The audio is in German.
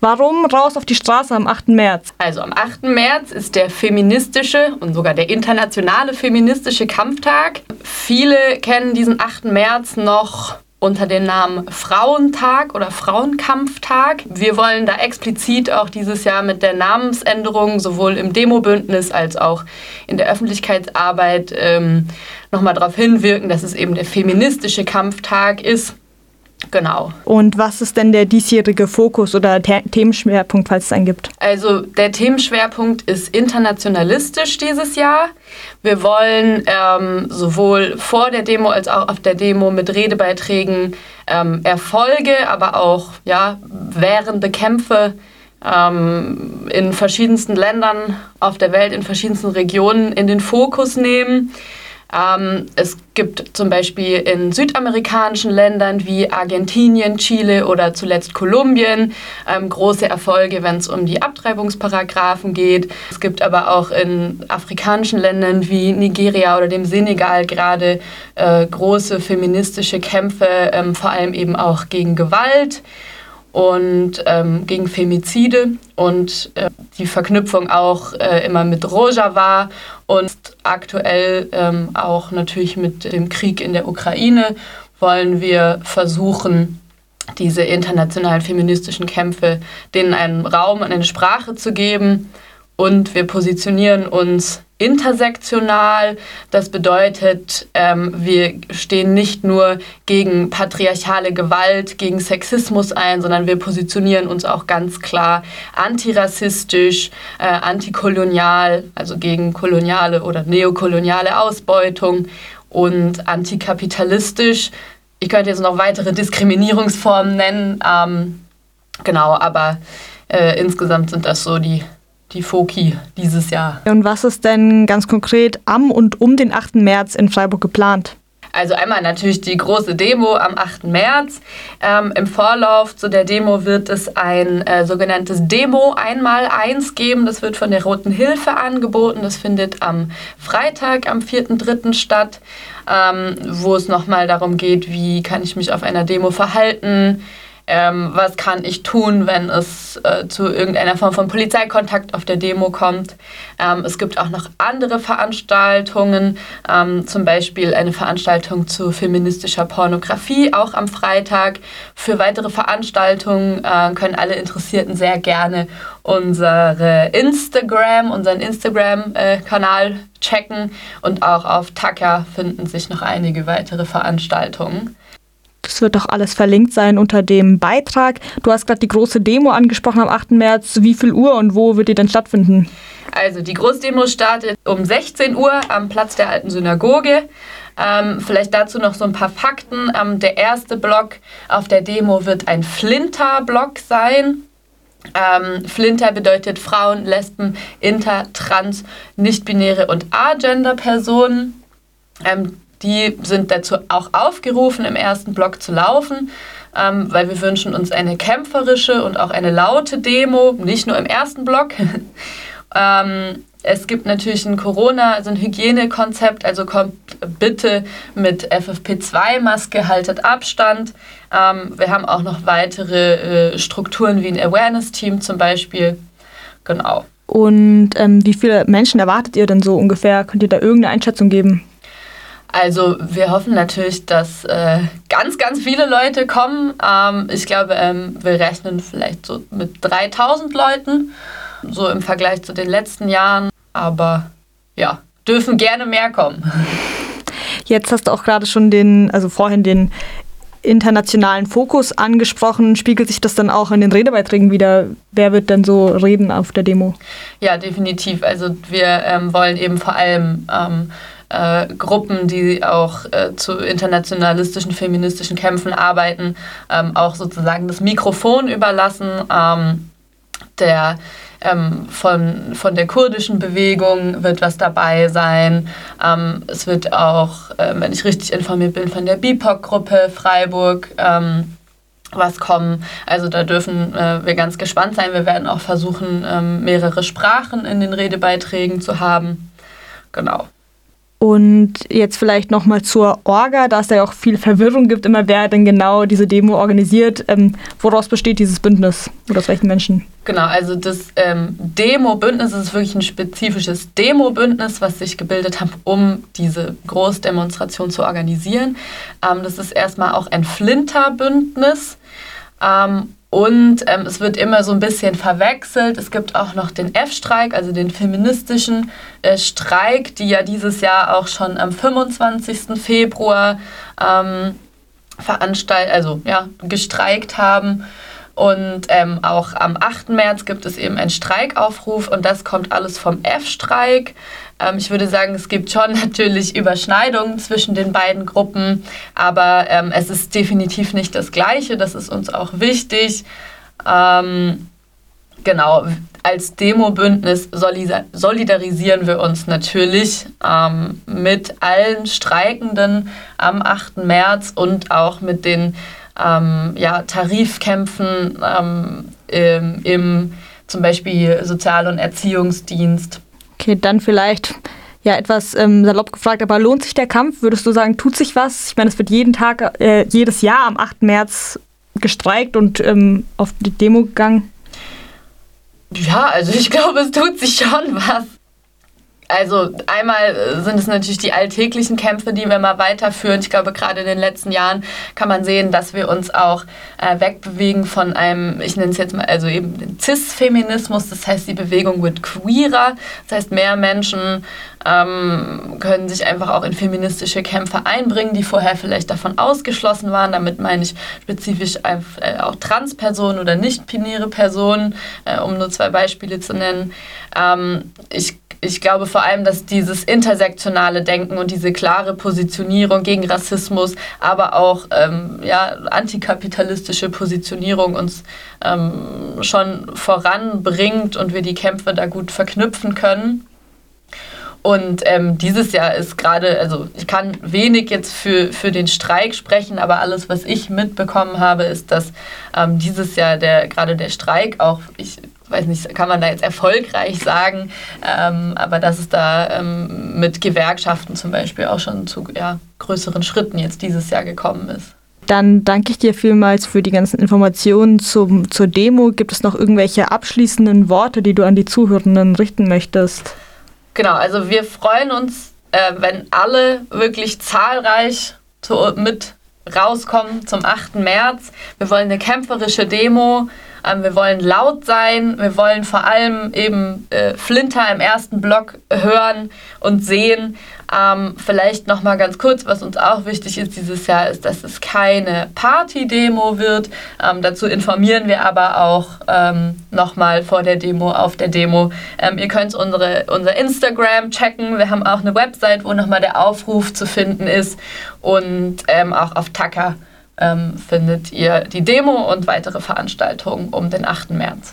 Warum raus auf die Straße am 8. März? Also am 8. März ist der feministische und sogar der internationale feministische Kampftag. Viele kennen diesen 8. März noch unter dem Namen Frauentag oder Frauenkampftag. Wir wollen da explizit auch dieses Jahr mit der Namensänderung sowohl im Demobündnis als auch in der Öffentlichkeitsarbeit ähm, nochmal darauf hinwirken, dass es eben der feministische Kampftag ist Genau. Und was ist denn der diesjährige Fokus oder The Themenschwerpunkt, falls es einen gibt? Also der Themenschwerpunkt ist internationalistisch dieses Jahr. Wir wollen ähm, sowohl vor der Demo als auch auf der Demo mit Redebeiträgen ähm, Erfolge, aber auch ja, währende Kämpfe ähm, in verschiedensten Ländern auf der Welt, in verschiedensten Regionen in den Fokus nehmen. Ähm, es gibt zum Beispiel in südamerikanischen Ländern wie Argentinien, Chile oder zuletzt Kolumbien ähm, große Erfolge, wenn es um die Abtreibungsparagraphen geht. Es gibt aber auch in afrikanischen Ländern wie Nigeria oder dem Senegal gerade äh, große feministische Kämpfe, ähm, vor allem eben auch gegen Gewalt und ähm, gegen Femizide und äh, die Verknüpfung auch äh, immer mit Rojava und aktuell ähm, auch natürlich mit dem Krieg in der Ukraine wollen wir versuchen, diese internationalen feministischen Kämpfe denen einen Raum und eine Sprache zu geben und wir positionieren uns intersektional. Das bedeutet, ähm, wir stehen nicht nur gegen patriarchale Gewalt, gegen Sexismus ein, sondern wir positionieren uns auch ganz klar antirassistisch, äh, antikolonial, also gegen koloniale oder neokoloniale Ausbeutung und antikapitalistisch. Ich könnte jetzt noch weitere Diskriminierungsformen nennen. Ähm, genau, aber äh, insgesamt sind das so die die Foki dieses Jahr. Und was ist denn ganz konkret am und um den 8. März in Freiburg geplant? Also einmal natürlich die große Demo am 8. März. Ähm, Im Vorlauf zu der Demo wird es ein äh, sogenanntes Demo einmal eins geben. Das wird von der Roten Hilfe angeboten. Das findet am Freitag, am 4.3. statt, ähm, wo es nochmal darum geht, wie kann ich mich auf einer Demo verhalten, ähm, was kann ich tun, wenn es äh, zu irgendeiner Form von Polizeikontakt auf der Demo kommt. Ähm, es gibt auch noch andere Veranstaltungen, ähm, zum Beispiel eine Veranstaltung zu feministischer Pornografie, auch am Freitag. Für weitere Veranstaltungen äh, können alle Interessierten sehr gerne unsere Instagram, unseren Instagram-Kanal äh, checken und auch auf Taka finden sich noch einige weitere Veranstaltungen. Das wird doch alles verlinkt sein unter dem Beitrag. Du hast gerade die große Demo angesprochen am 8. März. Wie viel Uhr und wo wird die denn stattfinden? Also die Großdemo startet um 16 Uhr am Platz der alten Synagoge. Ähm, vielleicht dazu noch so ein paar Fakten. Ähm, der erste Block auf der Demo wird ein Flinter-Block sein. Ähm, Flinter bedeutet Frauen, Lesben, Inter, Trans, Nichtbinäre und Agender-Personen. Ähm, die sind dazu auch aufgerufen, im ersten Block zu laufen, ähm, weil wir wünschen uns eine kämpferische und auch eine laute Demo, nicht nur im ersten Block. ähm, es gibt natürlich ein Corona, also ein Hygienekonzept, also kommt bitte mit FFP2-Maske, haltet Abstand. Ähm, wir haben auch noch weitere äh, Strukturen wie ein Awareness-Team zum Beispiel. Genau. Und ähm, wie viele Menschen erwartet ihr denn so ungefähr? Könnt ihr da irgendeine Einschätzung geben? Also wir hoffen natürlich, dass äh, ganz, ganz viele Leute kommen. Ähm, ich glaube, ähm, wir rechnen vielleicht so mit 3000 Leuten, so im Vergleich zu den letzten Jahren. Aber ja, dürfen gerne mehr kommen. Jetzt hast du auch gerade schon den, also vorhin den internationalen Fokus angesprochen. Spiegelt sich das dann auch in den Redebeiträgen wieder? Wer wird denn so reden auf der Demo? Ja, definitiv. Also wir ähm, wollen eben vor allem ähm, äh, Gruppen, die auch äh, zu internationalistischen, feministischen Kämpfen arbeiten, ähm, auch sozusagen das Mikrofon überlassen. Ähm, der ähm, von, von der kurdischen Bewegung wird was dabei sein. Ähm, es wird auch, äh, wenn ich richtig informiert bin, von der BIPOC-Gruppe Freiburg ähm, was kommen. Also da dürfen äh, wir ganz gespannt sein. Wir werden auch versuchen, ähm, mehrere Sprachen in den Redebeiträgen zu haben. Genau. Und jetzt vielleicht nochmal zur Orga, da es ja auch viel Verwirrung gibt, immer wer denn genau diese Demo organisiert. Ähm, woraus besteht dieses Bündnis oder aus welchen Menschen? Genau, also das ähm, Demo-Bündnis ist wirklich ein spezifisches Demo-Bündnis, was sich gebildet hat, um diese Großdemonstration zu organisieren. Ähm, das ist erstmal auch ein Flinter-Bündnis. Ähm, und ähm, es wird immer so ein bisschen verwechselt. Es gibt auch noch den F-Streik, also den feministischen äh, Streik, die ja dieses Jahr auch schon am 25. Februar ähm, veranstaltet, also ja, gestreikt haben. Und ähm, auch am 8. März gibt es eben einen Streikaufruf und das kommt alles vom F-Streik. Ähm, ich würde sagen, es gibt schon natürlich Überschneidungen zwischen den beiden Gruppen, aber ähm, es ist definitiv nicht das Gleiche. Das ist uns auch wichtig. Ähm, genau, als Demo-Bündnis solidarisieren wir uns natürlich ähm, mit allen Streikenden am 8. März und auch mit den ähm, ja, Tarifkämpfen ähm, im, zum Beispiel Sozial- und Erziehungsdienst. Okay, dann vielleicht ja etwas ähm, salopp gefragt, aber lohnt sich der Kampf? Würdest du sagen, tut sich was? Ich meine, es wird jeden Tag, äh, jedes Jahr am 8. März gestreikt und ähm, auf die Demo gegangen. Ja, also ich glaube, es tut sich schon was. Also einmal äh, sind es natürlich die alltäglichen Kämpfe, die wir mal weiterführen. Ich glaube, gerade in den letzten Jahren kann man sehen, dass wir uns auch äh, wegbewegen von einem, ich nenne es jetzt mal, also eben den Cis-Feminismus. Das heißt, die Bewegung wird queerer. Das heißt, mehr Menschen ähm, können sich einfach auch in feministische Kämpfe einbringen, die vorher vielleicht davon ausgeschlossen waren. Damit meine ich spezifisch äh, auch Transpersonen oder nicht-binäre Personen, äh, um nur zwei Beispiele zu nennen. Ähm, ich ich glaube vor allem, dass dieses intersektionale Denken und diese klare Positionierung gegen Rassismus, aber auch ähm, ja, antikapitalistische Positionierung uns ähm, schon voranbringt und wir die Kämpfe da gut verknüpfen können. Und ähm, dieses Jahr ist gerade, also ich kann wenig jetzt für, für den Streik sprechen, aber alles, was ich mitbekommen habe, ist, dass ähm, dieses Jahr der gerade der Streik auch, ich weiß nicht, kann man da jetzt erfolgreich sagen, ähm, aber dass es da ähm, mit Gewerkschaften zum Beispiel auch schon zu ja, größeren Schritten jetzt dieses Jahr gekommen ist. Dann danke ich dir vielmals für die ganzen Informationen zum, zur Demo. Gibt es noch irgendwelche abschließenden Worte, die du an die Zuhörenden richten möchtest? Genau, also wir freuen uns, äh, wenn alle wirklich zahlreich zu, mit rauskommen zum 8. März. Wir wollen eine kämpferische Demo. Ähm, wir wollen laut sein, wir wollen vor allem eben äh, Flinter im ersten Block hören und sehen. Ähm, vielleicht noch mal ganz kurz, was uns auch wichtig ist dieses Jahr, ist, dass es keine Party-Demo wird. Ähm, dazu informieren wir aber auch ähm, noch mal vor der Demo, auf der Demo. Ähm, ihr könnt unsere, unser Instagram checken. Wir haben auch eine Website, wo noch mal der Aufruf zu finden ist und ähm, auch auf Taka ähm, findet ihr die Demo und weitere Veranstaltungen um den 8. März.